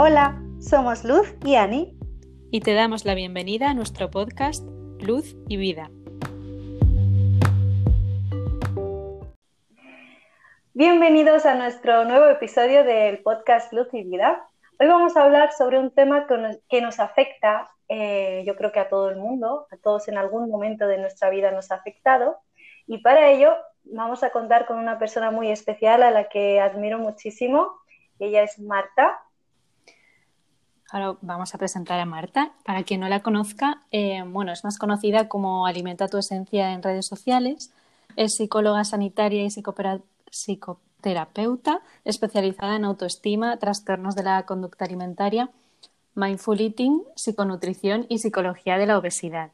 Hola, somos Luz y Ani. Y te damos la bienvenida a nuestro podcast Luz y Vida. Bienvenidos a nuestro nuevo episodio del podcast Luz y Vida. Hoy vamos a hablar sobre un tema que nos, afecta, eh, yo creo que a todo el mundo, a todos en algún momento de nuestra vida nos ha afectado. Y para ello vamos a contar con una persona muy especial a la que admiro muchísimo. Ella es Marta. Ahora vamos a presentar a Marta. Para quien no la conozca, eh, bueno, es más conocida como Alimenta tu Esencia en redes sociales. Es psicóloga sanitaria y psicoterapeuta especializada en autoestima, trastornos de la conducta alimentaria, mindful eating, psiconutrición y psicología de la obesidad.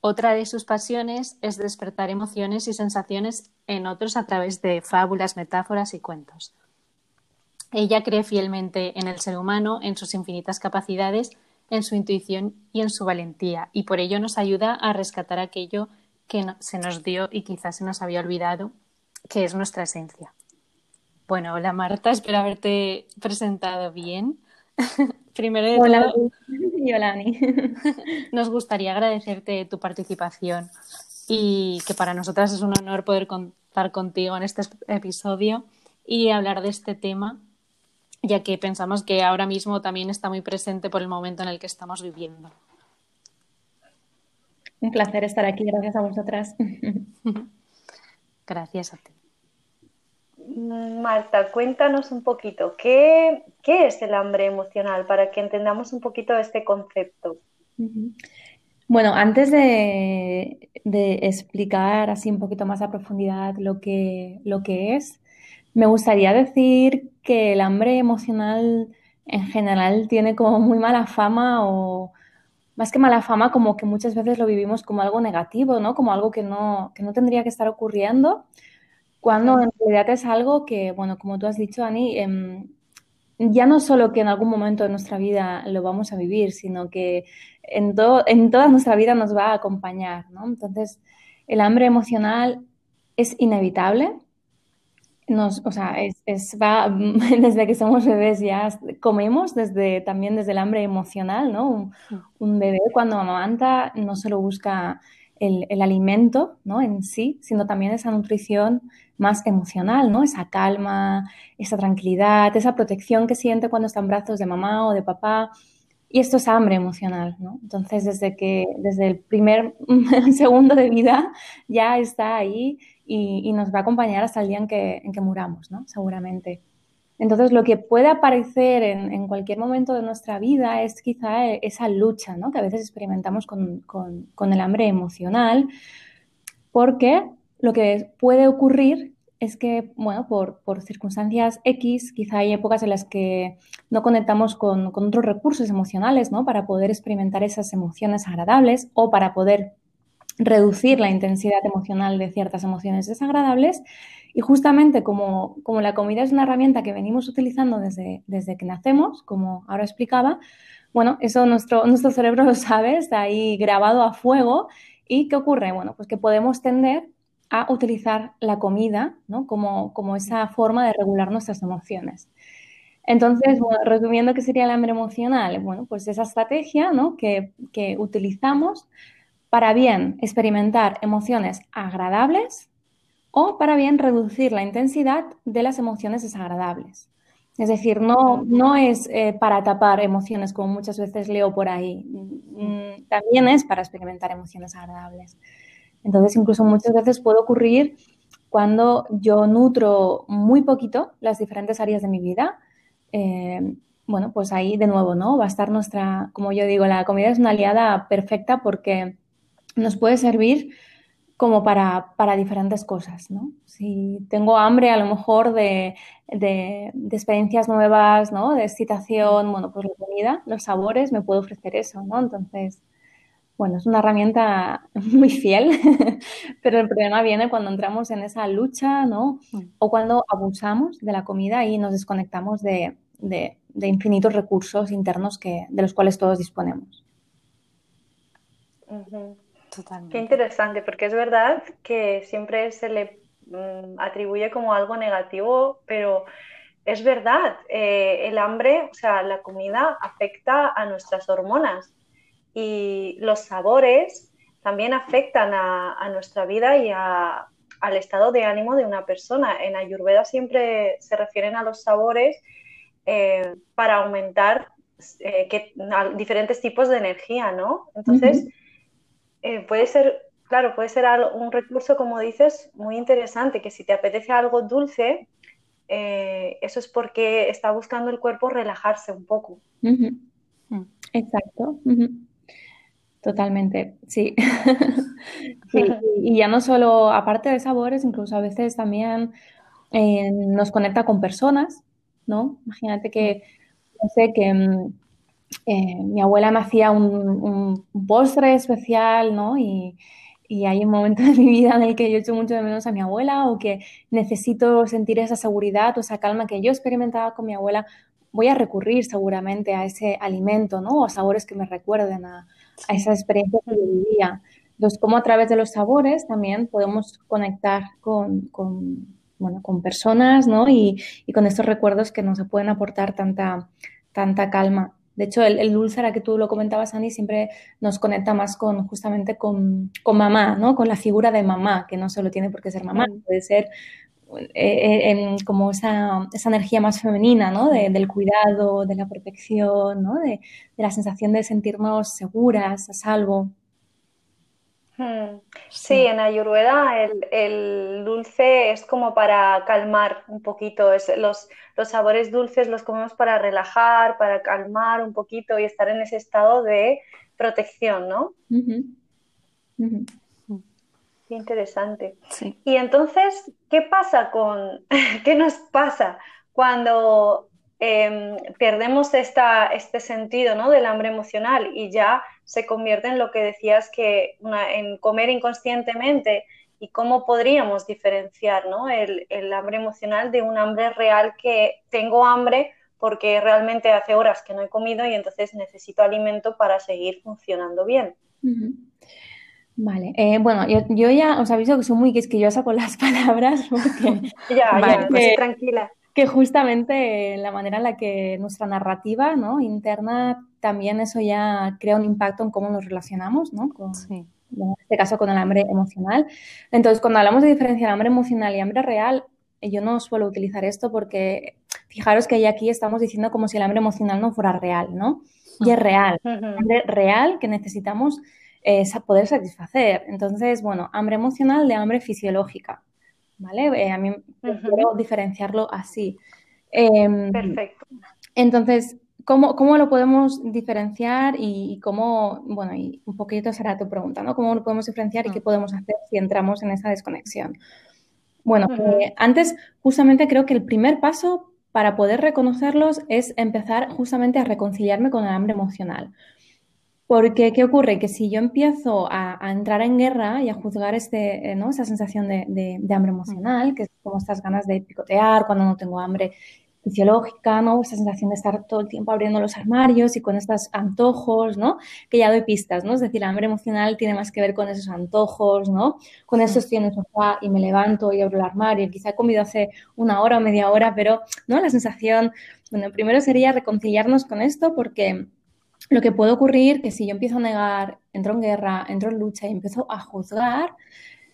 Otra de sus pasiones es despertar emociones y sensaciones en otros a través de fábulas, metáforas y cuentos. Ella cree fielmente en el ser humano, en sus infinitas capacidades, en su intuición y en su valentía, y por ello nos ayuda a rescatar aquello que se nos dio y quizás se nos había olvidado, que es nuestra esencia. Bueno, hola Marta, espero haberte presentado bien. Primero de hola, todo, y hola Ani. nos gustaría agradecerte tu participación y que para nosotras es un honor poder contar contigo en este episodio y hablar de este tema ya que pensamos que ahora mismo también está muy presente por el momento en el que estamos viviendo. Un placer estar aquí, gracias a vosotras. Gracias a ti. Marta, cuéntanos un poquito, ¿qué, es el hambre emocional para que entendamos un poquito este concepto? Bueno, antes de, de, explicar así un poquito más a profundidad lo que, lo que es, me gustaría decir que el hambre emocional en general tiene como muy mala fama o más que mala fama, como que muchas veces lo vivimos como algo negativo, ¿no? Como algo que no, que no tendría que estar ocurriendo, cuando en realidad es algo que, bueno, como tú has dicho, Ani, em, ya no solo que en algún momento de nuestra vida lo vamos a vivir, sino que en, en toda nuestra vida nos va a acompañar, ¿no? Entonces, el hambre emocional es inevitable, nos, o sea, es, va, desde que somos bebés ya comemos, desde, también desde el hambre emocional, ¿no? Un, bebé cuando amamanta no solo busca el, el, alimento, ¿no? En sí, sino también esa nutrición más emocional, ¿no? Esa calma, esa tranquilidad, esa protección que siente cuando está en brazos de mamá o de papá. Y esto es hambre emocional, ¿no? Entonces, desde que, desde el primer segundo de vida ya está ahí y, nos va a acompañar hasta el día en que, muramos, ¿no? Seguramente. Entonces, lo que puede aparecer en, cualquier momento de nuestra vida es quizá esa lucha, ¿no? Que a veces experimentamos con, con, con el hambre emocional, porque lo que puede ocurrir es que, bueno, por, por, circunstancias X, quizá hay épocas en las que no conectamos con, con, otros recursos emocionales, ¿no? Para poder experimentar esas emociones agradables o para poder reducir la intensidad emocional de ciertas emociones desagradables. Y justamente como, como la comida es una herramienta que venimos utilizando desde, desde que nacemos, como ahora explicaba, bueno, eso nuestro, nuestro cerebro lo sabe, está ahí grabado a fuego. ¿Y qué ocurre? Bueno, pues que podemos tender a utilizar la comida ¿no? como, como esa forma de regular nuestras emociones. Entonces, resumiendo qué sería el hambre emocional, bueno, pues esa estrategia ¿no? que, que utilizamos para bien experimentar emociones agradables o para bien reducir la intensidad de las emociones desagradables. Es decir, no, no es eh, para tapar emociones como muchas veces leo por ahí, mm, también es para experimentar emociones agradables. Entonces, incluso muchas veces puede ocurrir cuando yo nutro muy poquito las diferentes áreas de mi vida. Eh, bueno, pues ahí de nuevo, ¿no? Va a estar nuestra, como yo digo, la comida es una aliada perfecta porque nos puede servir como para, diferentes cosas, ¿no? Si tengo hambre a lo mejor de, experiencias nuevas, ¿no? De excitación, bueno, pues la comida, los sabores me puede ofrecer eso, ¿no? Entonces, bueno, es una herramienta muy fiel, pero el problema viene cuando entramos en esa lucha, ¿no? Mm. O cuando abusamos de la comida y nos desconectamos de, infinitos recursos internos que, de los cuales todos disponemos. Qué interesante, porque es verdad que siempre se le mm, atribuye como algo negativo, pero es verdad, eh, el hambre, o sea, la comida afecta a nuestras hormonas y los sabores también afectan a, nuestra vida y al estado de ánimo de una persona. En Ayurveda siempre se refieren a los sabores eh, para aumentar eh, diferentes tipos de energía, ¿no? Entonces, puede ser, claro, puede ser un recurso, como dices, muy interesante, que si te apetece algo dulce, eh, eso es porque está buscando el cuerpo relajarse un poco. Mm. Exacto. Totalmente, sí. Y ya no solo, aparte de sabores, incluso a veces también eh, nos conecta con personas, ¿no? Imagínate que, no sé, que mm, eh, mi abuela me hacía un, un postre especial, ¿no? Y, y hay un momento de mi vida en el que yo echo mucho de menos a mi abuela o que necesito sentir esa seguridad o esa calma que yo experimentaba con mi abuela, voy a recurrir seguramente a ese alimento, ¿no? O a sabores que me recuerden a, esa experiencia que yo vivía. Entonces, como a través de los sabores también podemos conectar con, bueno, con personas, ¿no? Y, y, con estos recuerdos que nos pueden aportar tanta, tanta calma. De hecho, el, dulce, ahora que tú lo comentabas, Ani, siempre nos conecta más con justamente con, mamá, ¿no? Con la figura de mamá, que no solo tiene por qué ser mamá, puede ser eh, eh, como esa, energía más femenina, ¿no? del cuidado, de la protección, ¿no? De, de, la sensación de sentirnos seguras, a salvo. Hmm. Sí, en Ayurveda el, dulce es como para calmar un poquito. los, los, sabores dulces los comemos para relajar, para calmar un poquito y estar en ese estado de protección, ¿no? Qué interesante. Y entonces, ¿qué pasa con, qué nos pasa cuando Em, perdemos esta, este sentido ¿no? del hambre emocional y ya se convierte en lo que decías que en comer inconscientemente y cómo podríamos diferenciar ¿no? el, el, hambre emocional de un hambre real que tengo hambre porque realmente hace horas que no he comido y entonces necesito alimento para seguir funcionando bien. Vale, eh, bueno, yo, ya os aviso que soy muy quisquillosa con las palabras. Porque, ya, ya, pues tranquila que justamente la manera en la que nuestra narrativa ¿no? interna también eso ya crea un impacto en cómo nos relacionamos, ¿no? Con, en este caso con el hambre emocional. Entonces, cuando hablamos de diferenciar hambre emocional y hambre real, yo no suelo utilizar esto porque fijaros que ya aquí estamos diciendo como si el hambre emocional no fuera real, ¿no? Y es real, hambre real que necesitamos eh, poder satisfacer. Entonces, bueno, hambre emocional de hambre fisiológica. ¿Vale? Eh, a mí quiero diferenciarlo así. Em, Perfecto. Entonces, ¿cómo, ¿cómo, lo podemos diferenciar y, cómo, bueno, y un poquito será tu pregunta, ¿no? ¿Cómo lo podemos diferenciar y qué podemos hacer si entramos en esa desconexión? Bueno, eh, antes justamente creo que el primer paso para poder reconocerlos es empezar justamente a reconciliarme con el hambre emocional. Porque, ¿qué ocurre? Que si yo empiezo a, entrar en guerra y a juzgar este, eh, ¿no? esa sensación de, hambre emocional, que es como estas ganas de picotear cuando no tengo hambre fisiológica, ¿no? Esa sensación de estar todo el tiempo abriendo los armarios y con estos antojos, ¿no? Que ya doy pistas, ¿no? Es decir, el hambre emocional tiene más que ver con esos antojos, ¿no? Con eso estoy en el sofá y me levanto y abro el armario. Quizá he comido hace una hora o media hora, pero, ¿no? La sensación, bueno, primero sería reconciliarnos con esto porque lo que puede ocurrir que si yo empiezo a negar, entro en guerra, entro en lucha y empiezo a juzgar,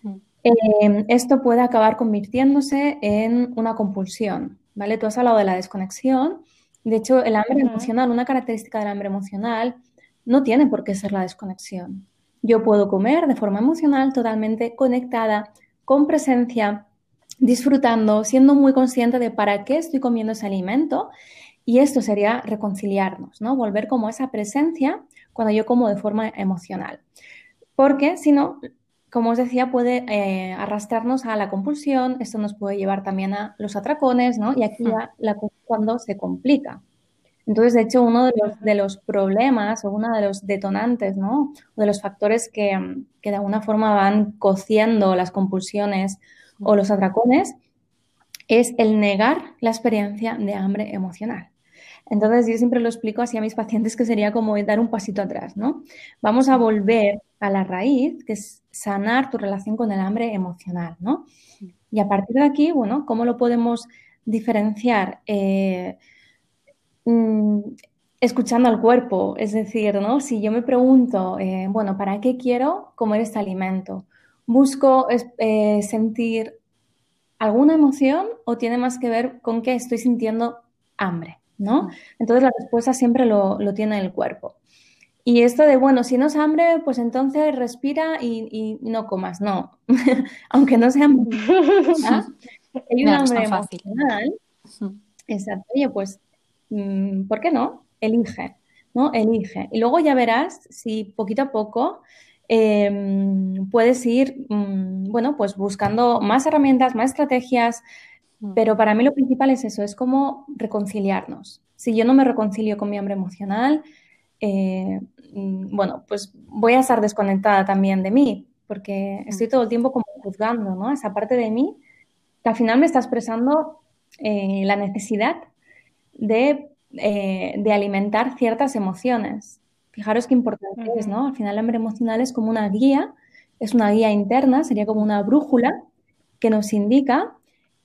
mm. em, esto puede acabar convirtiéndose en una compulsión, ¿vale? Tú has hablado de la desconexión. De hecho, el hambre emocional, una característica del hambre emocional, no tiene por qué ser la desconexión. Yo puedo comer de forma emocional totalmente conectada, con presencia, disfrutando, siendo muy consciente de para qué estoy comiendo ese alimento y esto sería reconciliarnos, ¿no? Volver como esa presencia cuando yo como de forma emocional. Porque si no, como os decía, puede eh, arrastrarnos a la compulsión, esto nos puede llevar también a los atracones, ¿no? Y aquí ya la cuando se complica. Entonces, de hecho, uno de los, de los, problemas o uno de los detonantes, ¿no? O de los factores que, que de alguna forma van cociendo las compulsiones o los atracones es el negar la experiencia de hambre emocional. Entonces yo siempre lo explico así a mis pacientes que sería como dar un pasito atrás, ¿no? Vamos a volver a la raíz, que es sanar tu relación con el hambre emocional, ¿no? Y a partir de aquí, bueno, ¿cómo lo podemos diferenciar? Eh, mm, escuchando al cuerpo, es decir, ¿no? Si yo me pregunto, eh, bueno, ¿para qué quiero comer este alimento? ¿Busco eh, sentir alguna emoción o tiene más que ver con que estoy sintiendo hambre, ¿no? Entonces la respuesta siempre lo, tiene el cuerpo. Y esto de, bueno, si no es hambre, pues entonces respira y, no comas, no. Aunque no sea hambre. Hay un hambre emocional. Exacto. Oye, pues, mm, ¿por qué no? elige, ¿no? Elige. Y luego ya verás si poquito a poco em, puedes ir, mm, bueno, pues buscando más herramientas, más estrategias. Pero para mí lo principal es eso, es como reconciliarnos. Si yo no me reconcilio con mi hambre emocional, eh, mm, bueno, pues voy a estar desconectada también de mí, porque estoy todo el tiempo como juzgando, ¿no? Esa parte de mí que al final me está expresando eh, la necesidad de eh, de alimentar ciertas emociones. Fijaros qué importante es, ¿no? Al final el hambre emocional es como una guía, es una guía interna, sería como una brújula que nos indica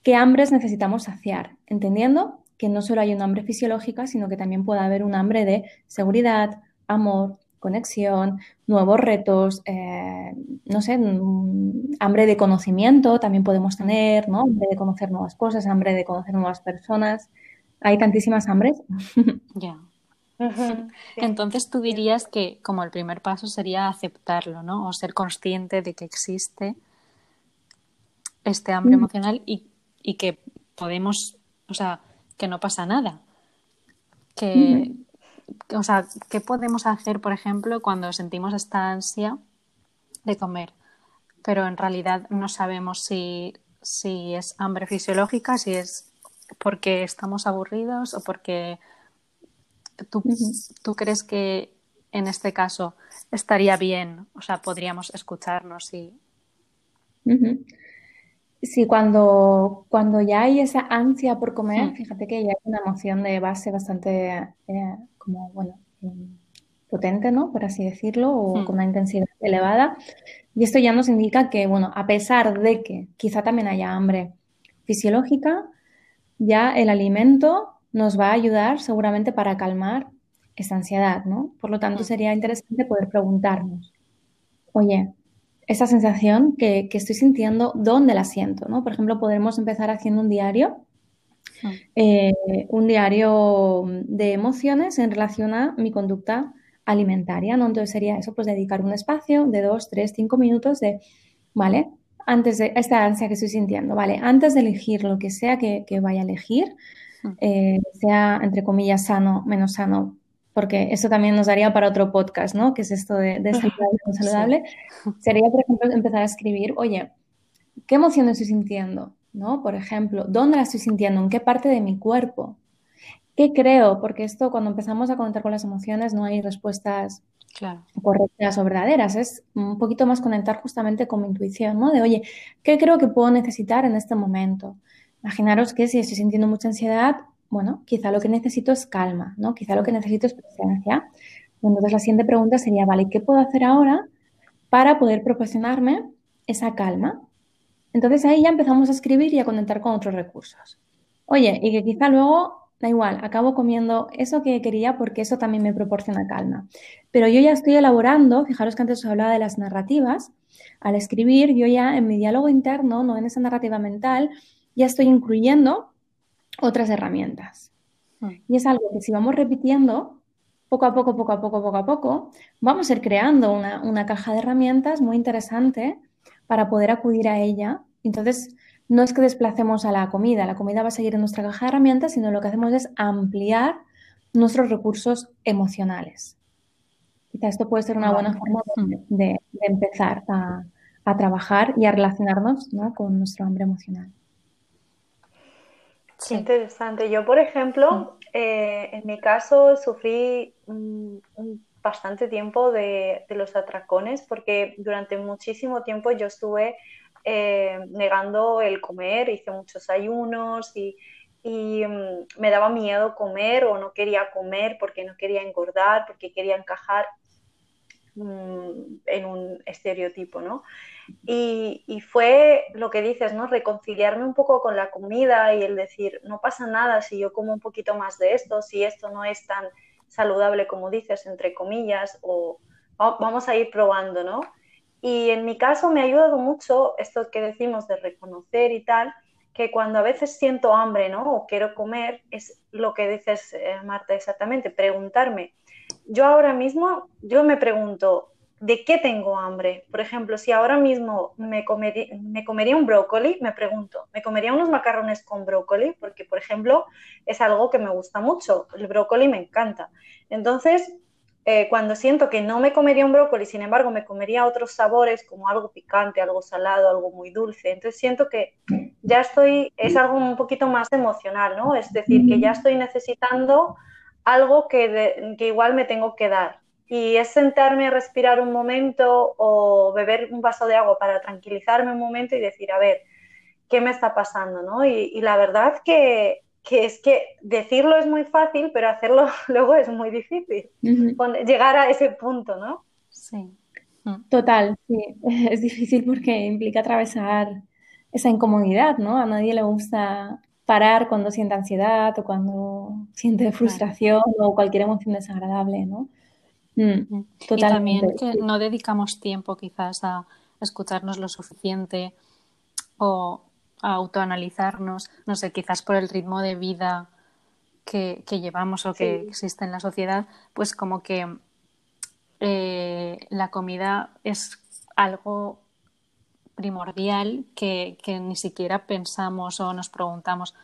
qué hambres necesitamos saciar, entendiendo que no solo hay un hambre fisiológica, sino que también puede haber un hambre de seguridad, amor, conexión, nuevos retos, eh, no sé, mm, hambre de conocimiento también podemos tener, ¿no? Hambre de conocer nuevas cosas, hambre de conocer nuevas personas hay tantísimas hambres. Ya. Entonces tú dirías que como el primer paso sería aceptarlo, ¿no? O ser consciente de que existe este hambre mm. emocional y, que podemos, o sea, que no pasa nada. Que, o sea, ¿qué podemos hacer, por ejemplo, cuando sentimos esta ansia de comer? Pero en realidad no sabemos si, si es hambre fisiológica, si es porque estamos aburridos o porque tú, tú crees que en este caso estaría bien, o sea, podríamos escucharnos y... Sí, cuando, cuando ya hay esa ansia por comer, mm. fíjate que ya hay una emoción de base bastante eh, como, bueno, mm, potente, ¿no? Por así decirlo, o mm. con una intensidad elevada. Y esto ya nos indica que, bueno, a pesar de que quizá también haya hambre fisiológica, ya el alimento nos va a ayudar seguramente para calmar esa ansiedad, ¿no? Por lo tanto, sería interesante poder preguntarnos, oye, esa sensación que, estoy sintiendo, ¿dónde la siento? ¿no? Por ejemplo, podemos empezar haciendo un diario, mm. eh, un diario de emociones en relación a mi conducta alimentaria, ¿no? Entonces sería eso, pues dedicar un espacio de dos, tres, cinco minutos de, ¿vale? antes de esta ansia que estoy sintiendo, ¿vale? Antes de elegir lo que sea que, vaya a elegir, mm. eh, sea entre comillas sano, menos sano, porque eso también nos daría para otro podcast, ¿no? Que es esto de, de saludable, saludable. Sería, por ejemplo, empezar a escribir, oye, ¿qué emoción estoy sintiendo? ¿No? Por ejemplo, ¿dónde la estoy sintiendo? ¿En qué parte de mi cuerpo? ¿Qué creo? Porque esto, cuando empezamos a conectar con las emociones, no hay respuestas correctas o verdaderas. Es un poquito más conectar justamente con mi intuición, ¿no? De, oye, ¿qué creo que puedo necesitar en este momento? Imaginaros que si estoy sintiendo mucha ansiedad, bueno, quizá lo que necesito es calma, ¿no? Quizá lo que necesito es presencia. Entonces la siguiente pregunta sería, vale, ¿qué puedo hacer ahora para poder proporcionarme esa calma? Entonces ahí ya empezamos a escribir y a conectar con otros recursos. Oye, y que quizá luego da igual, acabo comiendo eso que quería porque eso también me proporciona calma. Pero yo ya estoy elaborando, fijaros que antes os hablaba de las narrativas, al escribir yo ya en mi diálogo interno, no en esa narrativa mental, ya estoy incluyendo otras herramientas. Hmm. Y es algo que si vamos repitiendo, poco a poco, poco a poco, poco a poco, vamos a ir creando una, una caja de herramientas muy interesante para poder acudir a ella. Entonces, no es que desplacemos a la comida, la comida va a seguir en nuestra caja de herramientas, sino lo que hacemos es ampliar nuestros recursos emocionales. Quizá esto puede ser una buena forma de, empezar a, trabajar y a relacionarnos con nuestro hambre emocional. Sí. Interesante. Yo, por ejemplo, eh, en mi caso sufrí bastante tiempo de, los atracones porque durante muchísimo tiempo yo estuve eh, negando el comer, hice muchos ayunos y, mm, me daba miedo comer o no quería comer porque no quería engordar, porque quería encajar. Mm, en un estereotipo, ¿no? Y, fue lo que dices, ¿no? Reconciliarme un poco con la comida y el decir, no pasa nada si yo como un poquito más de esto, si esto no es tan saludable como dices, entre comillas, o vamos a ir probando, ¿no? Y en mi caso me ha ayudado mucho esto que decimos de reconocer y tal, que cuando a veces siento hambre, ¿no? O quiero comer, es lo que dices, eh, Marta, exactamente, preguntarme. Yo ahora mismo, yo me pregunto, ¿de qué tengo hambre? Por ejemplo, si ahora mismo me comería, me comería un brócoli, me pregunto, ¿me comería unos macarrones con brócoli? Porque, por ejemplo, es algo que me gusta mucho, el brócoli me encanta. Entonces, eh, cuando siento que no me comería un brócoli, sin embargo, me comería otros sabores como algo picante, algo salado, algo muy dulce. Entonces siento que ya estoy, es algo un poquito más emocional, ¿no? Es decir, que ya estoy necesitando algo que, que igual me tengo que dar. Y es sentarme a respirar un momento o beber un vaso de agua para tranquilizarme un momento y decir, a ver, ¿qué me está pasando? ¿no? y la verdad que que es que decirlo es muy fácil, pero hacerlo luego es muy difícil. Llegar a ese punto, ¿no? Sí. Total, sí. Es difícil porque implica atravesar esa incomodidad, ¿no? A nadie le gusta parar cuando siente ansiedad o cuando siente frustración o cualquier emoción desagradable, ¿no? Mm, y también que no dedicamos tiempo quizás a escucharnos lo suficiente o a autoanalizarnos, no sé, quizás por el ritmo de vida que, llevamos o que existe en la sociedad, pues como que eh, la comida es algo primordial que, ni siquiera pensamos o nos preguntamos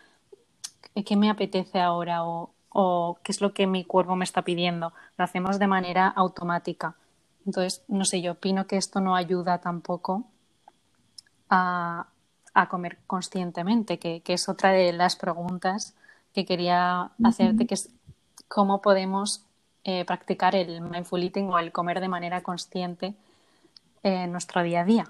qué me apetece ahora o, o qué es lo que mi cuerpo me está pidiendo. Lo hacemos de manera automática. Entonces, no sé, yo opino que esto no ayuda tampoco a, a comer conscientemente, que, es otra de las preguntas que quería hacerte, que es cómo podemos eh, practicar el mindful eating o el comer de manera consciente en nuestro día a día.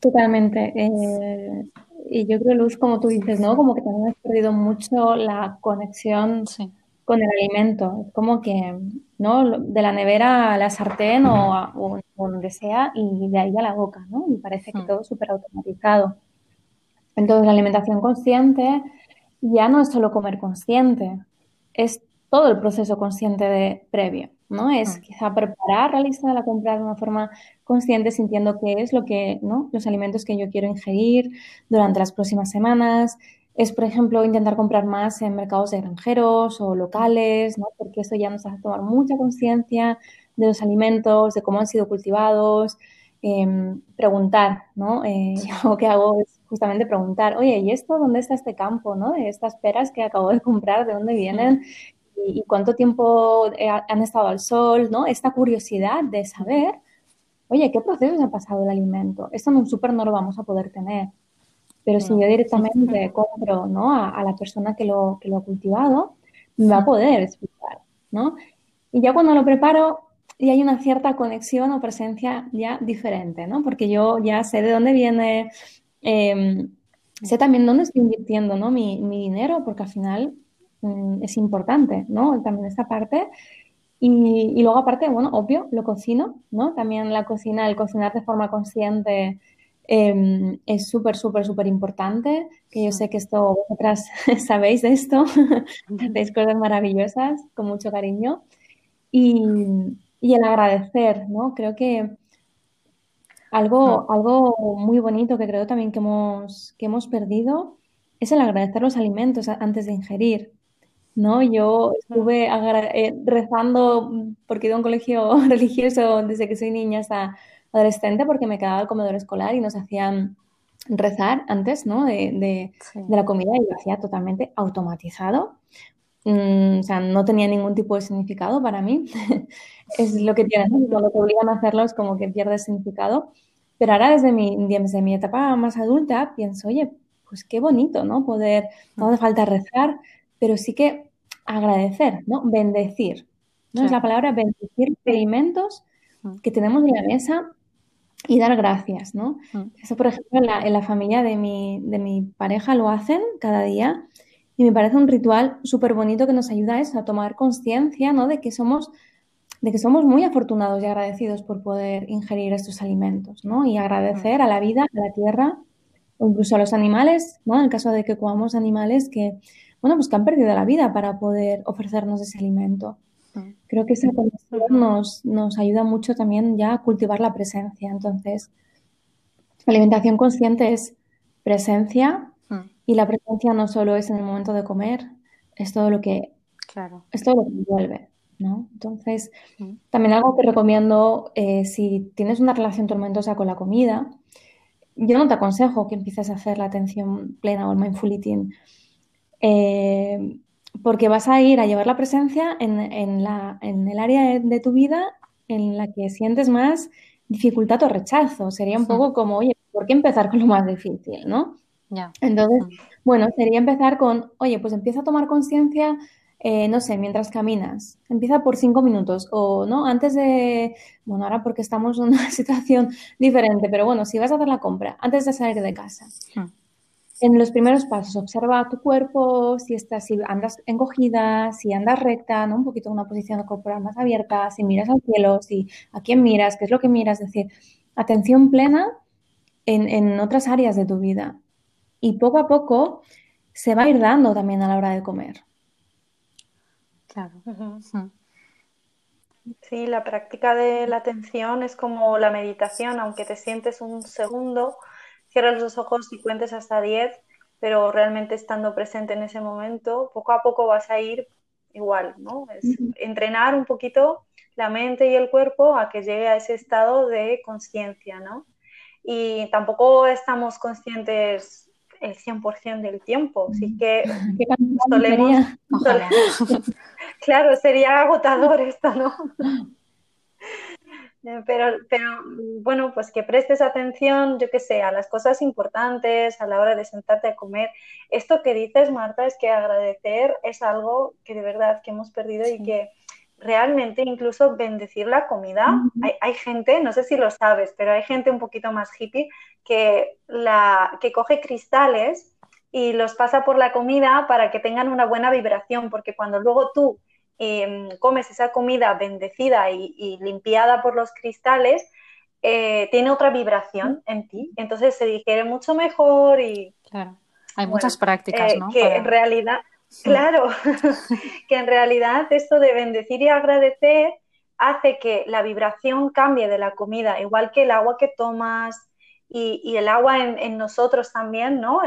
Totalmente. Eh, y yo creo, Luz, como tú dices, ¿no? Como que también has perdido mucho la conexión con el alimento. Es como que, ¿no? De la nevera a la sartén o, donde sea y de ahí a la boca, ¿no? Y parece que mm. todo es súper automatizado. Entonces, la alimentación consciente ya no es solo comer consciente, es todo el proceso consciente de previo, ¿no? Es quizá preparar la lista de la compra de una forma consciente, sintiendo qué es lo que, ¿no? Los alimentos que yo quiero ingerir durante las próximas semanas, es, por ejemplo, intentar comprar más en mercados de granjeros o locales, ¿no? porque eso ya nos hace tomar mucha conciencia de los alimentos, de cómo han sido cultivados, em, preguntar, ¿no? Eh, yo lo que hago es justamente preguntar, oye, ¿y esto dónde está este campo, ¿no? Estas peras que acabo de comprar, ¿de dónde vienen? ¿Y, cuánto tiempo eh, han estado al sol, ¿no? Esta curiosidad de saber, oye, ¿qué procesos ha pasado el alimento? Esto en un súper no lo vamos a poder tener. Pero si yo directamente compro ¿no? a, la persona que lo, que lo ha cultivado, me va a poder explicar, ¿no? Y ya cuando lo preparo, y hay una cierta conexión o presencia ya diferente, ¿no? Porque yo ya sé de dónde viene, em, sé también dónde estoy invirtiendo, ¿no? Mi, mi dinero, porque al final mm, es importante, ¿no? También esta parte. Y, y, luego aparte, bueno, obvio, lo cocino, ¿no? También la cocina, el cocinar de forma consciente Em, es súper, súper, súper importante, que yo sé que esto, vosotras sabéis de esto, hacéis cosas maravillosas con mucho cariño. Y, y, el agradecer, ¿no? Creo que algo, algo muy bonito que creo también que hemos, que hemos perdido es el agradecer los alimentos antes de ingerir. ¿No? Yo estuve eh, rezando porque he ido a un colegio religioso desde que soy niña hasta adolescente porque me quedaba el comedor escolar y nos hacían rezar antes ¿no? de, la comida y lo hacía totalmente automatizado. Mm, o sea, no tenía ningún tipo de significado para mí. es lo que tiene, ¿no? lo que obligan a hacerlo es como que pierde significado. Pero ahora desde mi, desde mi etapa más adulta pienso, oye, pues qué bonito, ¿no? Poder, no hace falta rezar, pero sí que agradecer, ¿no? Bendecir. ¿no? Es la palabra bendecir alimentos que tenemos en la mesa y dar gracias, ¿no? Mm. Eso, por ejemplo, en la, familia de mi, de mi, pareja lo hacen cada día y me parece un ritual súper bonito que nos ayuda a eso, a tomar conciencia, ¿no? De que somos de que somos muy afortunados y agradecidos por poder ingerir estos alimentos, ¿no? Y agradecer a la vida, a la tierra, o incluso a los animales, ¿no? En el caso de que comamos animales que, bueno, pues que han perdido la vida para poder ofrecernos ese alimento. Creo que esa conexión nos, nos ayuda mucho también ya a cultivar la presencia. Entonces, alimentación consciente es presencia y la presencia no solo es en el momento de comer, es todo lo que, claro. es todo lo que envuelve. ¿no? Entonces, también algo que recomiendo, eh, si tienes una relación tormentosa con la comida, yo no te aconsejo que empieces a hacer la atención plena o el mindful eating, eh, porque vas a ir a llevar la presencia en, la, en el área de, tu vida en la que sientes más dificultad o rechazo. Sería un poco como, oye, ¿por qué empezar con lo más difícil, no? Entonces, bueno, sería empezar con, oye, pues empieza a tomar conciencia, eh, no sé, mientras caminas. Empieza por cinco minutos o, ¿no? Antes de, bueno, ahora porque estamos en una situación diferente, pero bueno, si vas a hacer la compra, antes de salir de casa. En los primeros pasos, observa tu cuerpo, si estás, si andas encogida, si andas recta, ¿no? Un poquito en una posición corporal más abierta, si miras al cielo, si a quién miras, qué es lo que miras, es decir, atención plena en, en otras áreas de tu vida y poco a poco se va a ir dando también a la hora de comer. Claro. Sí, la práctica de la atención es como la meditación, aunque te sientes un segundo, cierras los ojos y cuentes hasta 10, pero realmente estando presente en ese momento, poco a poco vas a ir igual, ¿no? Es entrenar un poquito la mente y el cuerpo a que llegue a ese estado de conciencia, ¿no? Y tampoco estamos conscientes el 100% del tiempo. Así que solemos... claro, sería agotador esto, ¿no? Pero, pero bueno, pues que prestes atención, yo qué sé, a las cosas importantes a la hora de sentarte a comer. Esto que dices, Marta, es que agradecer es algo que de verdad que hemos perdido y que realmente incluso bendecir la comida. hay, gente, no sé si lo sabes, pero hay gente un poquito más hippie que, la, que coge cristales y los pasa por la comida para que tengan una buena vibración, porque cuando luego tú em, comes esa comida bendecida y, limpiada por los cristales, eh, tiene otra vibración en ti, entonces se digiere mucho mejor y... Claro, hay muchas prácticas, eh, ¿no? Que en realidad Claro, que en realidad esto de bendecir y agradecer hace que la vibración cambie de la comida, igual que el agua que tomas y, el agua en, nosotros también, ¿no?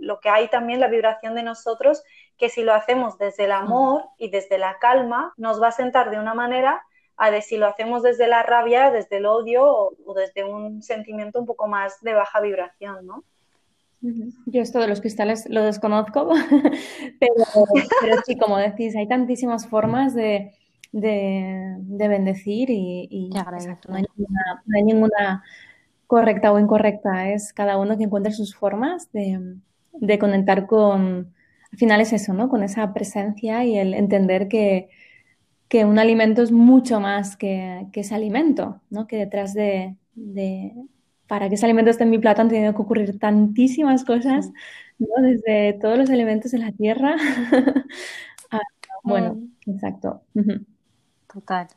lo que hay también, la vibración de nosotros, que si lo hacemos desde el amor y desde la calma, nos va a sentar de una manera a de si lo hacemos desde la rabia, desde el odio o desde un sentimiento un poco más de baja vibración, ¿no? Yo esto de los cristales lo desconozco, pero, sí, como decís, hay tantísimas formas de, bendecir y, no, hay ninguna, correcta o incorrecta, es cada uno que encuentre sus formas de, conectar con, al final es eso, ¿no? Con esa presencia y el entender que, un alimento es mucho más que, ese alimento, ¿no? Que detrás de, para que ese alimento esté en mi plato han tenido que ocurrir tantísimas cosas, ¿no? Desde todos los elementos de la tierra. bueno, mm. exacto. Total.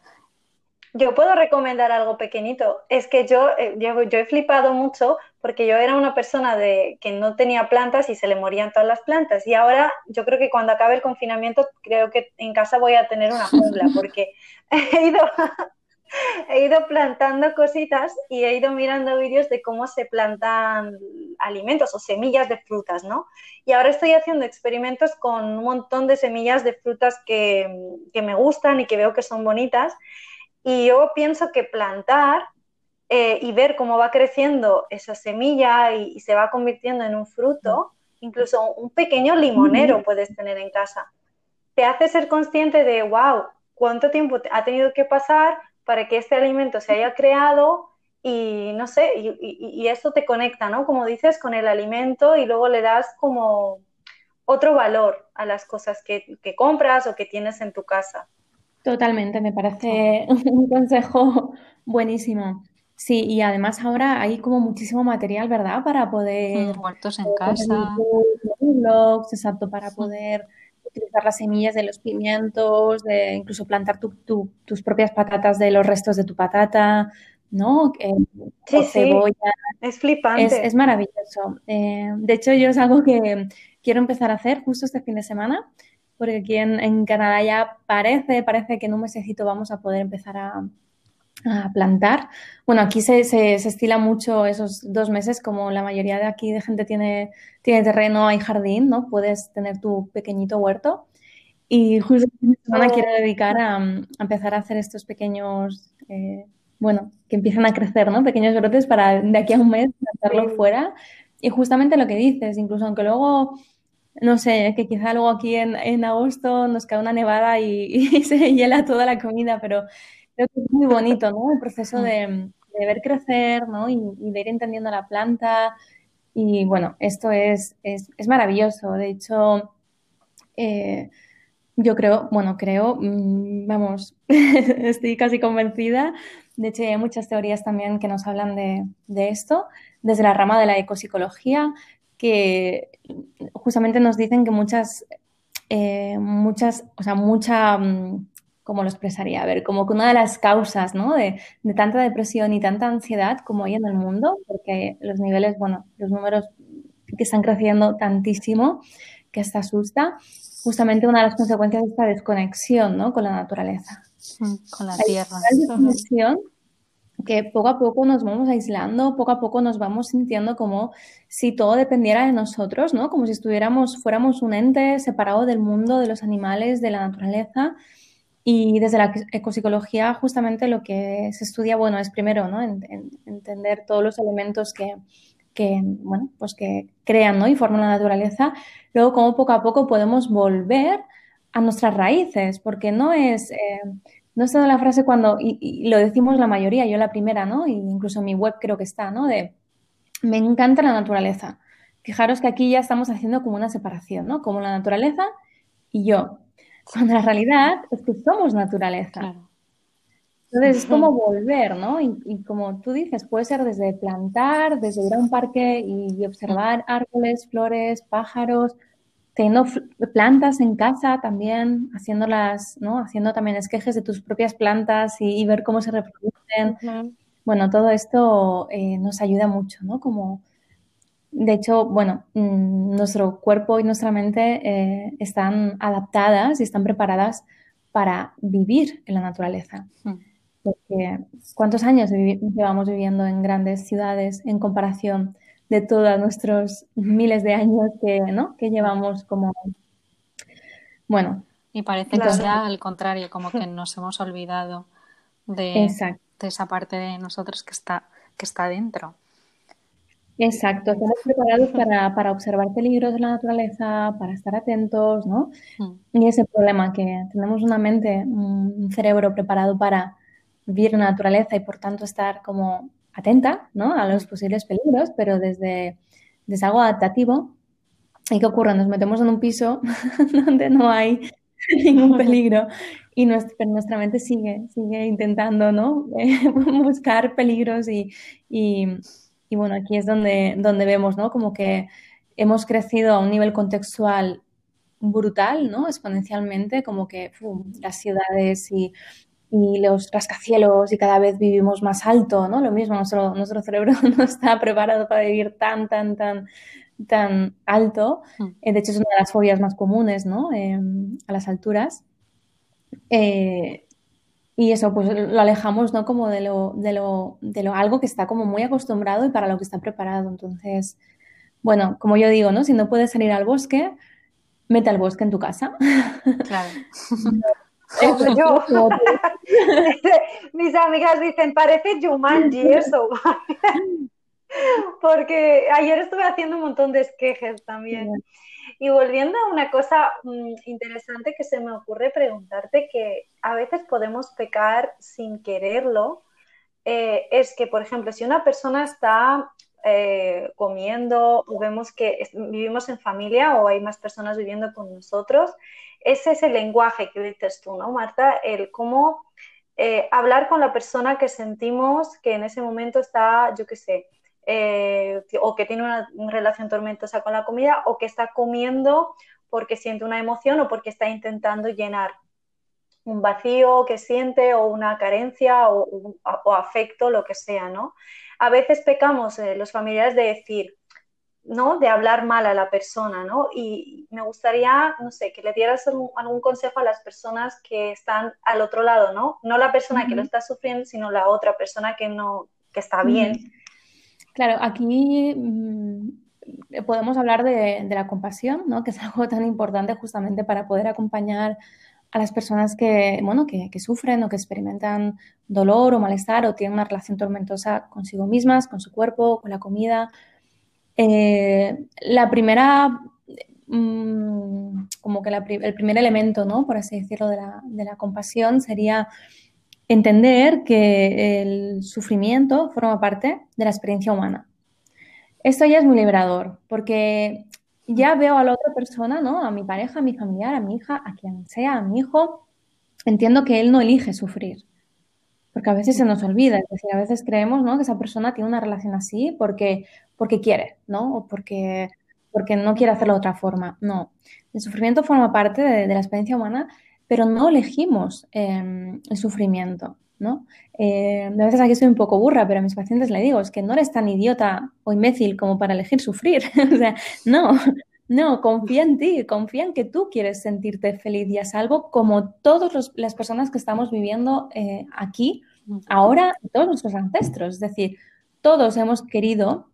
Yo puedo recomendar algo pequeñito. Es que yo, eh, yo, he flipado mucho porque yo era una persona de, que no tenía plantas y se le morían todas las plantas. Y ahora yo creo que cuando acabe el confinamiento, creo que en casa voy a tener una jungla porque he ido, he ido plantando cositas y he ido mirando vídeos de cómo se plantan alimentos o semillas de frutas, ¿no? Y ahora estoy haciendo experimentos con un montón de semillas de frutas que, me gustan y que veo que son bonitas. Y yo pienso que plantar eh, y ver cómo va creciendo esa semilla y, se va convirtiendo en un fruto, incluso un pequeño limonero puedes tener en casa, te hace ser consciente de, wow, cuánto tiempo ha tenido que pasar para que este alimento se haya creado y no sé, y, eso te conecta, ¿no? Como dices, con el alimento y luego le das como otro valor a las cosas que, compras o que tienes en tu casa. Totalmente, me parece un consejo buenísimo. Sí, y además ahora hay como muchísimo material, ¿verdad? Para poder... Muertos en casa. Blogs, exacto, para poder utilizar las semillas de los pimientos, de incluso plantar tus propias patatas de los restos de tu patata, ¿no? Eh, sí, cebolla. Es flipante. Es, maravilloso. Eh, de hecho, yo es algo que quiero empezar a hacer justo este fin de semana, porque aquí en, Canadá ya parece, parece que en un mesecito vamos a poder empezar a, plantar. Bueno, aquí se, se, estila mucho esos dos meses, como la mayoría de aquí de gente tiene, tiene terreno, hay jardín, ¿no? Puedes tener tu pequeñito huerto. Y justo esta semana oh. quiero dedicar a, empezar a hacer estos pequeños eh, bueno, que empiezan a crecer, ¿no? Pequeños brotes para de aquí a un mes lanzarlo fuera. Y justamente lo que dices, incluso aunque luego, no sé, que quizá luego aquí en, agosto nos cae una nevada y, se hiela toda la comida, pero creo que es muy bonito, ¿no? El proceso de, ver crecer, ¿no? Y, de ir entendiendo la planta. Y bueno, esto es, es, maravilloso. De hecho, eh, yo creo, bueno, creo, mm, vamos, estoy casi convencida de hecho, hay muchas teorías también que nos hablan de, esto, desde la rama de la ecopsicología, que justamente nos dicen que muchas, eh, muchas, o sea, mucha, mm, ¿cómo lo expresaría? A ver, como que una de las causas, ¿no? De, tanta depresión y tanta ansiedad como hay en el mundo, porque los niveles, bueno, los números que están creciendo tantísimo, que hasta asusta, justamente una de las consecuencias de esta desconexión, ¿no? Con la naturaleza. Mm, con la tierra. que poco a poco nos vamos aislando, poco a poco nos vamos sintiendo como si todo dependiera de nosotros, ¿no? Como si estuviéramos, fuéramos un ente separado del mundo, de los animales, de la naturaleza. Y desde la ecopsicología, justamente lo que se estudia, bueno, es primero, ¿no? entender todos los elementos que, que, bueno, pues que crean, ¿no? Y forman la naturaleza. Luego, cómo poco a poco podemos volver a nuestras raíces, porque no es, eh, no es toda la frase cuando, y, lo decimos la mayoría, yo la primera, ¿no? Y incluso en mi web creo que está, ¿no? De, me encanta la naturaleza. Fijaros que aquí ya estamos haciendo como una separación, ¿no? Como la naturaleza y yo. Cuando la realidad es que somos naturaleza. Entonces es como volver, ¿no? Y, como tú dices, puede ser desde plantar, desde ir a un parque y observar árboles, flores, pájaros, teniendo plantas en casa también, haciéndolas, ¿no? Haciendo también esquejes de tus propias plantas y, ver cómo se reproducen. Bueno, todo esto eh, nos ayuda mucho, ¿no? Como, de hecho, bueno, mm, nuestro cuerpo y nuestra mente eh, están adaptadas y están preparadas para vivir en la naturaleza. Porque, ¿cuántos años llevamos viviendo en grandes ciudades en comparación de todos nuestros miles de años que, ¿no? que llevamos como... Bueno. Y parece que sea al contrario, como que nos hemos olvidado de, de, esa parte de nosotros que está, que está dentro. Exacto, estamos preparados para, para, observar peligros de la naturaleza, para estar atentos, ¿no? Y ese problema que tenemos una mente, un cerebro preparado para vivir en la naturaleza y por tanto estar como atenta ¿no? a los posibles peligros, pero desde, desde algo adaptativo. ¿Y qué ocurre? Nos metemos en un piso donde no hay ningún peligro y nuestra, nuestra mente sigue, sigue intentando ¿no? buscar peligros y, y, y, bueno, aquí es donde, donde vemos ¿no? como que hemos crecido a un nivel contextual brutal, ¿no? Exponencialmente, como que las ciudades y y los rascacielos y cada vez vivimos más alto, ¿no? Lo mismo, nuestro, nuestro cerebro no está preparado para vivir tan, tan, tan, tan alto. Mm. Eh, de hecho, es una de las fobias más comunes, ¿no? Em, a las alturas. Eh, y eso, pues lo alejamos, ¿no? Como de lo, de lo, de lo algo que está como muy acostumbrado y para lo que está preparado. Entonces, bueno, como yo digo, ¿no? Si no puedes salir al bosque, mete al bosque en tu casa. Claro. yo. Mis amigas dicen, parece Jumanji eso. Porque ayer estuve haciendo un montón de esquejes también. Y volviendo a una cosa mm, interesante que se me ocurre preguntarte, que a veces podemos pecar sin quererlo, eh, es que, por ejemplo, si una persona está eh, comiendo o vemos que vivimos en familia o hay más personas viviendo con nosotros ese es el lenguaje que dices tú, ¿no, Marta? El cómo eh, hablar con la persona que sentimos que en ese momento está, yo qué sé, eh, o que tiene una relación tormentosa con la comida, o que está comiendo porque siente una emoción o porque está intentando llenar un vacío que siente o una carencia o, afecto, lo que sea, ¿no? A veces pecamos eh, los familiares de decir, ¿no? De hablar mal a la persona, ¿no? Y me gustaría, no sé, que le dieras algún, consejo a las personas que están al otro lado, ¿no? No la persona que lo está sufriendo, sino la otra persona que no, que está bien. Claro, aquí mm, podemos hablar de, la compasión, ¿no? Que es algo tan importante justamente para poder acompañar a las personas que, bueno, que, sufren o que experimentan dolor o malestar o tienen una relación tormentosa consigo mismas, con su cuerpo, con la comida. Eh, la primera, mm, como que el primer elemento, ¿no? Por así decirlo, de de la compasión sería entender que el sufrimiento forma parte de la experiencia humana. Esto ya es muy liberador, porque ya veo a la otra persona, ¿no? A mi pareja, a mi familiar, a mi hija, a quien sea, a mi hijo, entiendo que él no elige sufrir. Porque a veces se nos olvida, es decir, a veces creemos, ¿no? Que esa persona tiene una relación así porque, porque quiere, ¿no? O porque, porque no quiere hacerlo de otra forma. No. El sufrimiento forma parte de, la experiencia humana, pero no elegimos em, el sufrimiento, ¿no? Eh, a veces aquí soy un poco burra, pero a mis pacientes le digo, es que no eres tan idiota o imbécil como para elegir sufrir. o sea, no, no, confía en ti, confía en que tú quieres sentirte feliz y a salvo como todas las personas que estamos viviendo eh, aquí, ahora, todos nuestros ancestros. Es decir, todos hemos querido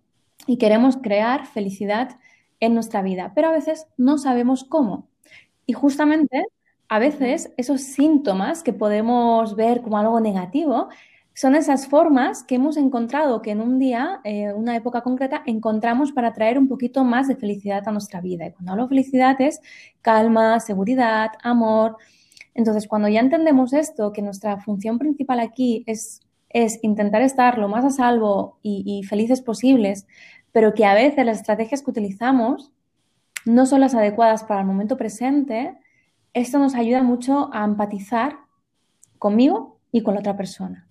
y queremos crear felicidad en nuestra vida, pero a veces no sabemos cómo. Y justamente a veces esos síntomas que podemos ver como algo negativo son esas formas que hemos encontrado que en un día, eh, una época concreta, encontramos para traer un poquito más de felicidad a nuestra vida. Y cuando hablo de felicidad es calma, seguridad, amor. Entonces, cuando ya entendemos esto, que nuestra función principal aquí es, es intentar estar lo más a salvo y, y felices posibles, pero que a veces las estrategias que utilizamos no son las adecuadas para el momento presente, esto nos ayuda mucho a empatizar conmigo y con la otra persona.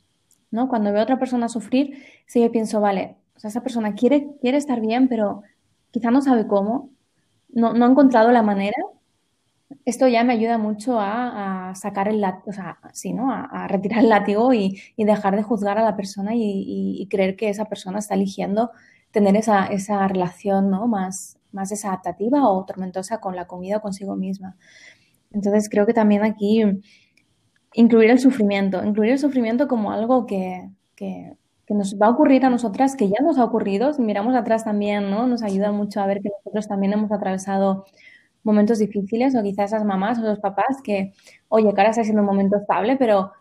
¿no? Cuando veo a otra persona sufrir, sí yo pienso, vale, o sea, esa persona quiere, quiere estar bien, pero quizá no sabe cómo, no, ha encontrado la manera. Esto ya me ayuda mucho a, sacar el látigo, o sea, sí, ¿no? A, retirar el látigo y, dejar de juzgar a la persona y, creer que esa persona está eligiendo tener esa, esa relación ¿no? más, más desadaptativa o tormentosa con la comida o consigo misma. Entonces creo que también aquí incluir el sufrimiento, incluir el sufrimiento como algo que, nos va a ocurrir a nosotras, que ya nos ha ocurrido, si miramos atrás también, ¿no? Nos ayuda mucho a ver que nosotros también hemos atravesado momentos difíciles o quizás esas mamás o los papás que, oye, que ahora está siendo un momento estable, pero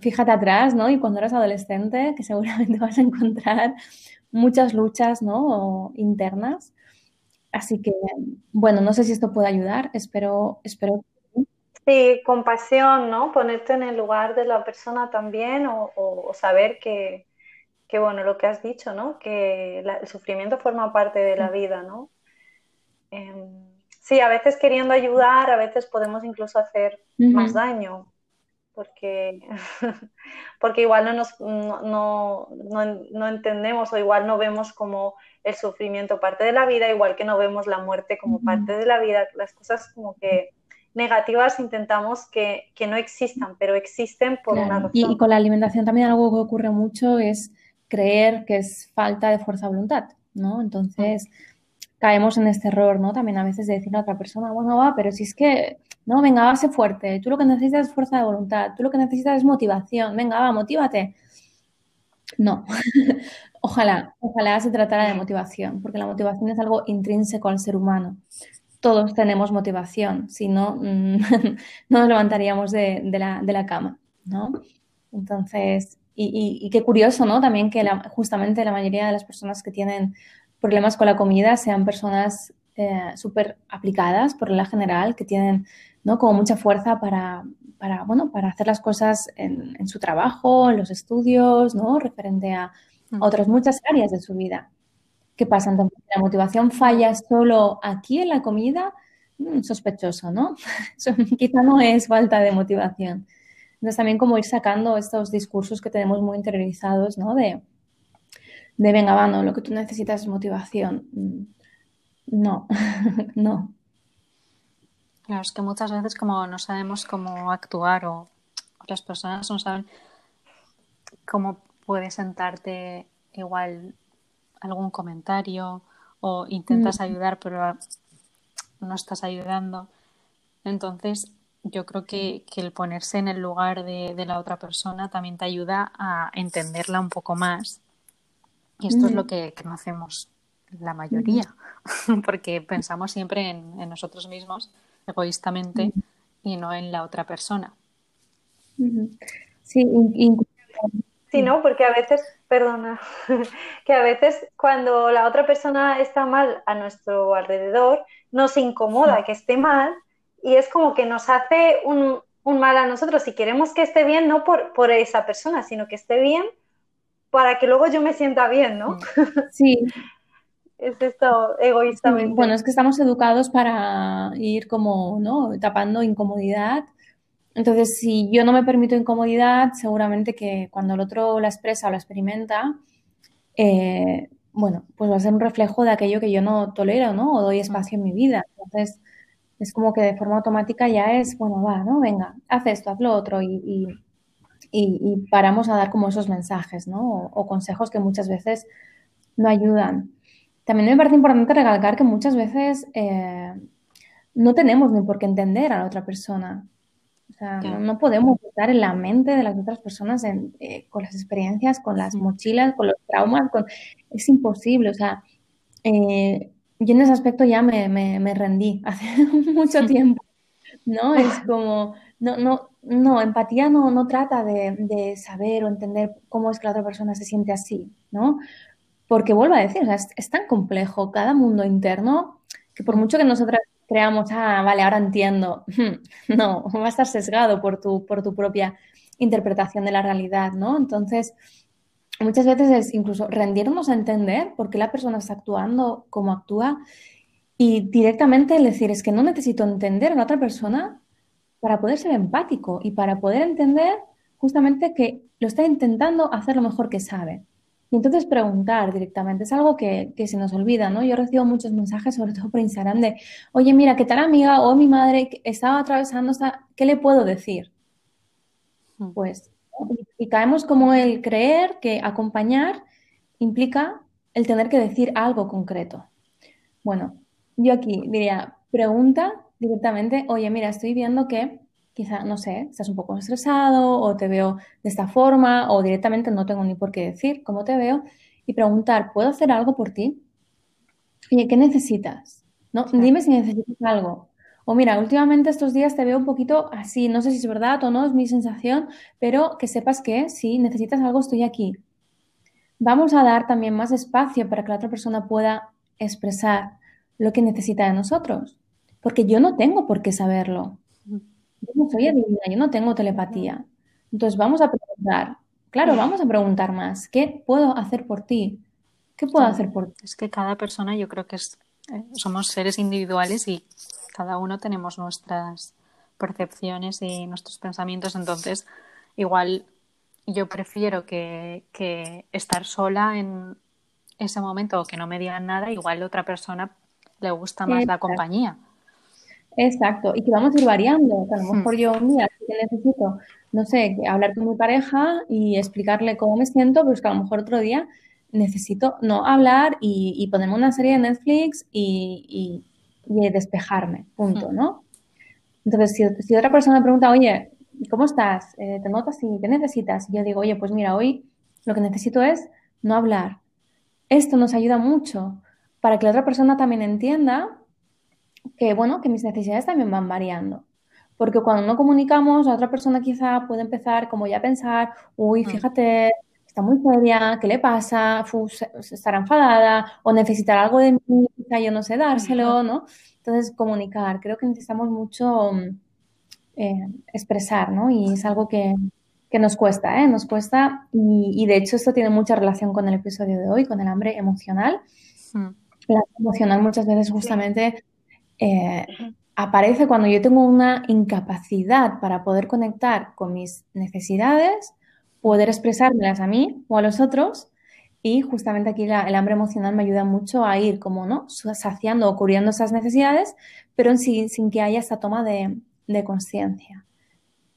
fíjate atrás, ¿no? Y cuando eras adolescente, que seguramente vas a encontrar muchas luchas, ¿no? internas. Así que, bueno, no sé si esto puede ayudar, espero, espero Sí, compasión, ¿no? Ponerte en el lugar de la persona también o, saber que, bueno, lo que has dicho, ¿no? Que el sufrimiento forma parte de la mm. vida, ¿no? Em, sí, a veces queriendo ayudar, a veces podemos incluso hacer más daño, porque, porque igual no, nos, no, no, entendemos o igual no vemos como el sufrimiento parte de la vida, igual que no vemos la muerte como parte de la vida, las cosas como que negativas intentamos que, no existan, pero existen por una razón. Y, con la alimentación también algo que ocurre mucho es creer que es falta de fuerza de voluntad, ¿no? Entonces caemos en este error, ¿no? También a veces de decirle a otra persona, bueno, va, pero si es que, no, venga, va, sé fuerte, tú lo que necesitas es fuerza de voluntad, tú lo que necesitas es motivación, venga, va, motívate. No, ojalá, ojalá se tratara de motivación, porque la motivación es algo intrínseco al ser humano todos tenemos motivación, si no, mm, no nos levantaríamos de, la, cama, ¿no? Entonces, y, qué curioso, ¿no? También que justamente la mayoría de las personas que tienen problemas con la comida sean personas eh, súper aplicadas, por la general, que tienen, ¿no? Como mucha fuerza para, para, bueno, para hacer las cosas en, su trabajo, en los estudios, ¿no? Referente a mm. otras muchas áreas de su vida. ¿Qué pasa? Entonces, la motivación falla solo aquí en la comida, mm, sospechoso, ¿no? quizá no es falta de motivación. Entonces, también como ir sacando estos discursos que tenemos muy interiorizados, ¿no? De, de venga, va, no, lo que tú necesitas es motivación. Mm, no, no. Claro, es que muchas veces como no sabemos cómo actuar o otras personas no saben cómo puede sentarte igual algún comentario o intentas mm. ayudar pero no estás ayudando. Entonces, yo creo que, el ponerse en el lugar de, la otra persona también te ayuda a entenderla un poco más. Y esto es lo que, no hacemos la mayoría, porque pensamos siempre en, nosotros mismos egoístamente y no en la otra persona. Sí, sí, ¿no? Porque a veces, perdona, que a veces cuando la otra persona está mal a nuestro alrededor, nos incomoda que esté mal y es como que nos hace un, mal a nosotros si queremos que esté bien, no por, por, esa persona, sino que esté bien para que luego yo me sienta bien, ¿no? Sí. es esto egoístamente. bueno, es que estamos educados para ir como, ¿no? Tapando incomodidad. Entonces, si yo no me permito incomodidad, seguramente que cuando el otro la expresa o la experimenta, eh, bueno, pues va a ser un reflejo de aquello que yo no tolero, ¿no? O doy espacio en mi vida. Entonces, es como que de forma automática ya es, bueno, va, ¿no? Venga, haz esto, haz lo otro y, paramos a dar como esos mensajes, ¿no? O, consejos que muchas veces no ayudan. También me parece importante recalcar que muchas veces eh, no tenemos ni por qué entender a la otra persona. O sea, no, podemos estar en la mente de las otras personas eh, con las experiencias, con las mochilas, con los traumas. Con... Es imposible. O sea, eh, yo en ese aspecto ya me, me, rendí hace mucho tiempo, ¿no? Es como, no, no, no, empatía no, no trata de, de, saber o entender cómo es que la otra persona se siente así, ¿no? Porque vuelvo a decir, es, tan complejo cada mundo interno que por mucho que nosotras creamos, ah, vale, ahora entiendo, no, va a estar sesgado por tu, por tu propia interpretación de la realidad, ¿no? Entonces, muchas veces es incluso rendirnos a entender por qué la persona está actuando como actúa y directamente decir es que no necesito entender a la otra persona para poder ser empático y para poder entender justamente que lo está intentando hacer lo mejor que sabe. Y entonces preguntar directamente es algo que, se nos olvida, ¿no? Yo recibo muchos mensajes, sobre todo por Instagram, de, oye, mira, ¿qué tal amiga o mi madre estaba atravesando esta, ¿qué le puedo decir? Hmm. Pues y, caemos como el creer que acompañar implica el tener que decir algo concreto. Bueno, yo aquí diría, pregunta directamente, oye, mira, estoy viendo que quizá, no sé, estás un poco estresado o te veo de esta forma o directamente no tengo ni por qué decir cómo te veo y preguntar, ¿puedo hacer algo por ti? Oye, ¿qué necesitas? ¿No? Dime si necesitas algo. O mira, últimamente estos días te veo un poquito así, no sé si es verdad o no, es mi sensación, pero que sepas que si necesitas algo, estoy aquí. Vamos a dar también más espacio para que la otra persona pueda expresar lo que necesita de nosotros, porque yo no tengo por qué saberlo. Yo no soy adivina, yo no tengo telepatía. Entonces vamos a preguntar, claro, vamos a preguntar más, ¿qué puedo hacer por ti? ¿Qué puedo hacer por ti? Es que cada persona yo creo que es, eh, somos seres individuales y cada uno tenemos nuestras percepciones y nuestros pensamientos, entonces igual yo prefiero que, estar sola en ese momento o que no me digan nada, igual a otra persona le gusta más la compañía. Exacto, y que vamos a ir variando. A lo mejor yo, mira, necesito, no sé, hablar con mi pareja y explicarle cómo me siento, pero es que a lo mejor otro día necesito no hablar y, ponerme una serie de Netflix y, y despejarme, punto, ¿no? Entonces, si, otra persona me pregunta, oye, ¿cómo estás? Eh, ¿Te notas y te necesitas? Y yo digo, oye, pues mira, hoy lo que necesito es no hablar. Esto nos ayuda mucho para que la otra persona también entienda que, bueno, que mis necesidades también van variando. Porque cuando no comunicamos, la otra persona quizá puede empezar como ya a pensar, uy, mm. fíjate, está muy seria, ¿qué le pasa? estará enfadada o necesitará algo de mí, quizá yo no sé dárselo, ¿no? Entonces, comunicar, creo que necesitamos mucho mm, eh, expresar, ¿no? Y es algo que, nos cuesta, ¿eh? Nos cuesta y, de hecho esto tiene mucha relación con el episodio de hoy, con el hambre emocional. Mm. La emocional muchas veces justamente eh, aparece cuando yo tengo una incapacidad para poder conectar con mis necesidades poder expresármelas a mí o a los otros. Y justamente aquí el hambre emocional me ayuda mucho a ir como, ¿no? Saciando o cubriendo esas necesidades, pero sin, sin que haya esta toma de, de conciencia.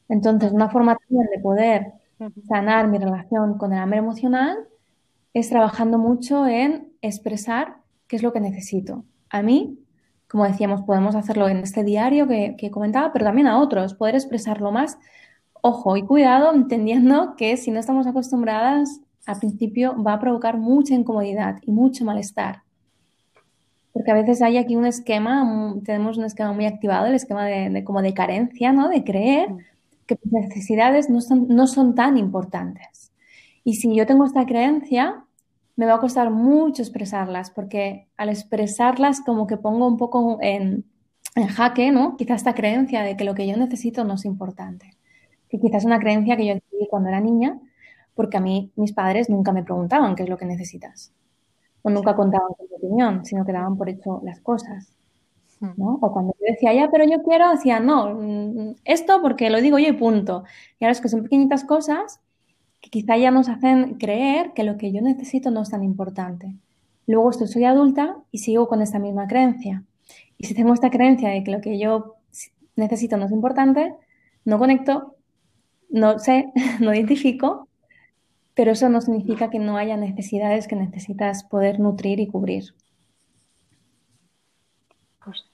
Entonces, una forma también de poder sanar mi relación con el hambre emocional es trabajando mucho en expresar qué es lo que necesito. A mí, como decíamos, podemos hacerlo en este diario que, que comentaba, pero también a otros, poder expresarlo más. Ojo y cuidado, entendiendo que si no estamos acostumbradas, al principio va a provocar mucha incomodidad y mucho malestar. Porque a veces hay aquí un esquema, tenemos un esquema muy activado, el esquema de, como de carencia, ¿no? De creer que tus necesidades no son, no son tan importantes. Y si yo tengo esta creencia, me va a costar mucho expresarlas, porque al expresarlas como que pongo un poco en, en jaque, ¿no? Quizás esta creencia de que lo que yo necesito no es importante. Que quizás es una creencia que yo adquirí cuando era niña, porque a mí mis padres nunca me preguntaban qué es lo que necesitas o nunca contaban con mi opinión, sino que daban por hecho las cosas. Hmm. ¿no? O cuando yo decía, ya, pero yo quiero, decía, no, mm, esto porque lo digo yo y punto. Y ahora es que son pequeñitas cosas que quizá ya nos hacen creer que lo que yo necesito no es tan importante. Luego esto soy adulta y sigo con esta misma creencia. Y si tengo esta creencia de que lo que yo necesito no es importante, no conecto, no sé, no identifico pero eso no significa que no haya necesidades que necesitas poder nutrir y cubrir. Pues,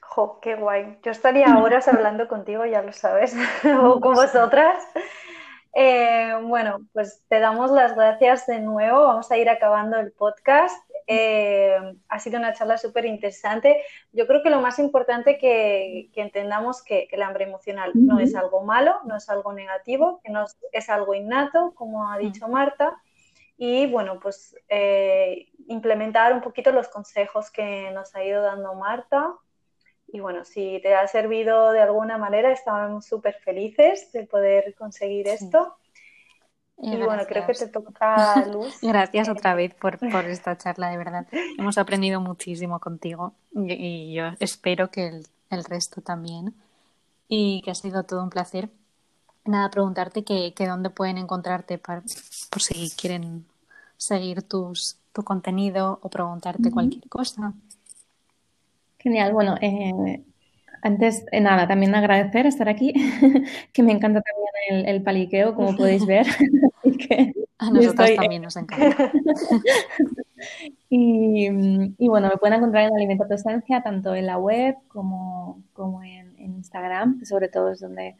jo, qué guay. Yo estaría horas hablando contigo, ya lo sabes, o con vosotras. Eh, bueno, pues te damos las gracias de nuevo. Vamos a ir acabando el podcast. Eh, ha sido una charla súper interesante. Yo creo que lo más importante que, que entendamos que, que, el hambre emocional no es algo malo, no es algo negativo, que no es, algo innato, como ha dicho Marta. Y bueno, pues eh, implementar un poquito los consejos que nos ha ido dando Marta. Y bueno, si te ha servido de alguna manera, estamos súper felices de poder conseguir esto. Y, bueno, creo que te toca Luz. Gracias otra vez por, esta charla, de verdad. Hemos aprendido muchísimo contigo y, yo espero que el, resto también. Y que ha sido todo un placer. Nada, preguntarte que, dónde pueden encontrarte por si quieren seguir tus, tu contenido o preguntarte cualquier cosa. Genial, bueno, eh, antes de nada, también agradecer estar aquí, que me encanta también el, paliqueo, como podéis ver. A nosotros también nos encanta. y, bueno, me pueden encontrar en Alimento tu Esencia, tanto en la web como, como en, Instagram, que sobre todo es donde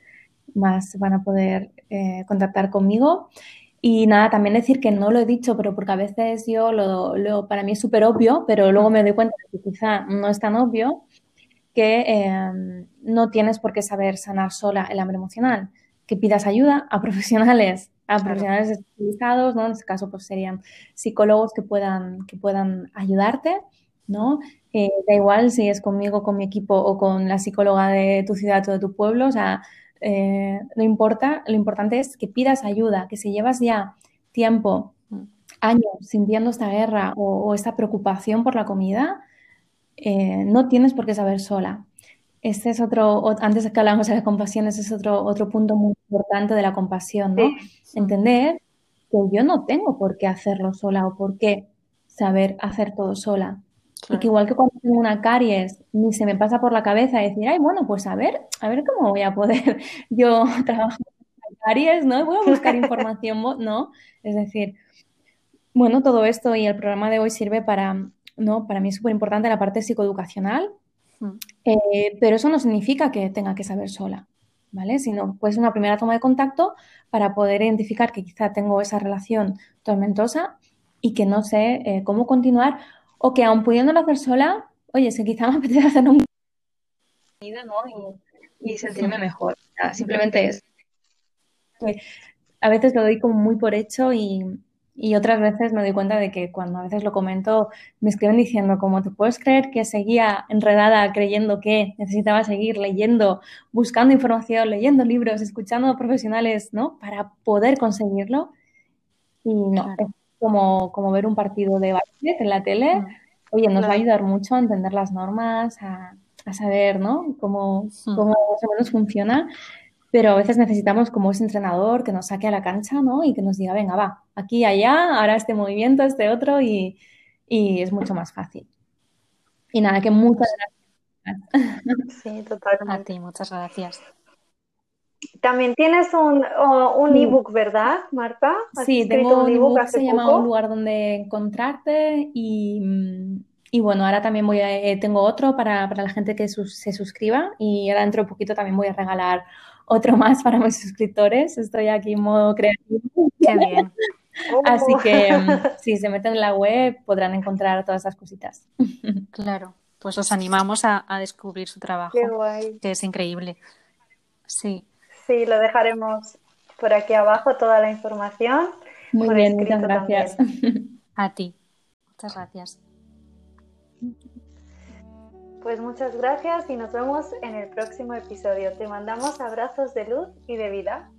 más van a poder eh, contactar conmigo. Y nada, también decir que no lo he dicho, pero porque a veces yo lo, para mí es súper obvio, pero luego me doy cuenta que quizá no es tan obvio, que em, no tienes por qué saber sanar sola el hambre emocional, que pidas ayuda a profesionales, a profesionales especializados, ¿no? En este caso, pues serían psicólogos que puedan, que puedan ayudarte, ¿no? Eh, da igual si es conmigo, con mi equipo o con la psicóloga de tu ciudad o de tu pueblo, o sea, eh, no importa, lo importante es que pidas ayuda, que si llevas ya tiempo, años sintiendo esta guerra o, esta preocupación por la comida, eh, no tienes por qué saber sola. Este es otro, antes de que hablamos de la compasión, ese es otro, otro punto muy importante de la compasión, ¿no? Entender que yo no tengo por qué hacerlo sola o por qué saber hacer todo sola. Y que igual que cuando tengo una caries, ni se me pasa por la cabeza decir, ay, bueno, pues a ver, a ver cómo voy a poder yo trabajar con caries, ¿no? Voy a buscar información, ¿no? Es decir, bueno, todo esto y el programa de hoy sirve para, ¿no? Para mí es súper importante la parte psicoeducacional, hmm. eh, pero eso no significa que tenga que saber sola, ¿vale? Sino pues una primera toma de contacto para poder identificar que quizá tengo esa relación tormentosa y que no sé eh, cómo continuar o que aún pudiéndolo hacer sola, oye, es que quizá me apetece hacer un ¿no? y, sentirme mejor. simplemente es. A veces lo doy como muy por hecho y, otras veces me doy cuenta de que cuando a veces lo comento me escriben diciendo como te puedes creer que seguía enredada creyendo que necesitaba seguir leyendo, buscando información, leyendo libros, escuchando a profesionales, ¿no? Para poder conseguirlo. Y no, como, como ver un partido de básquet en la tele. Oye, nos va a ayudar mucho a entender las normas, a, saber, ¿no? Cómo, cómo más o menos funciona. Pero a veces necesitamos como ese entrenador que nos saque a la cancha, ¿no? Y que nos diga, venga, va, aquí, allá, ahora este movimiento, este otro, y, y es mucho más fácil. Y nada, que muchas gracias Sí, totalmente. A ti, muchas gracias. También tienes un, un ebook, ¿verdad, Marta? Sí, tengo un ebook que se llama Un lugar donde encontrarte y, y bueno, ahora también voy a, eh, tengo otro para, para la gente que se suscriba y ahora dentro de poquito también voy a regalar otro más para mis suscriptores. Estoy aquí en modo creativo. Qué bien. Así que si se meten en la web podrán encontrar todas esas cositas. Claro, pues os animamos a, a descubrir su trabajo, Qué guay. que es increíble. Sí. Sí, lo dejaremos por aquí abajo toda la información. Muy bien, muchas gracias. también. A ti. Muchas gracias. Pues muchas gracias y nos vemos en el próximo episodio. Te mandamos abrazos de luz y de vida.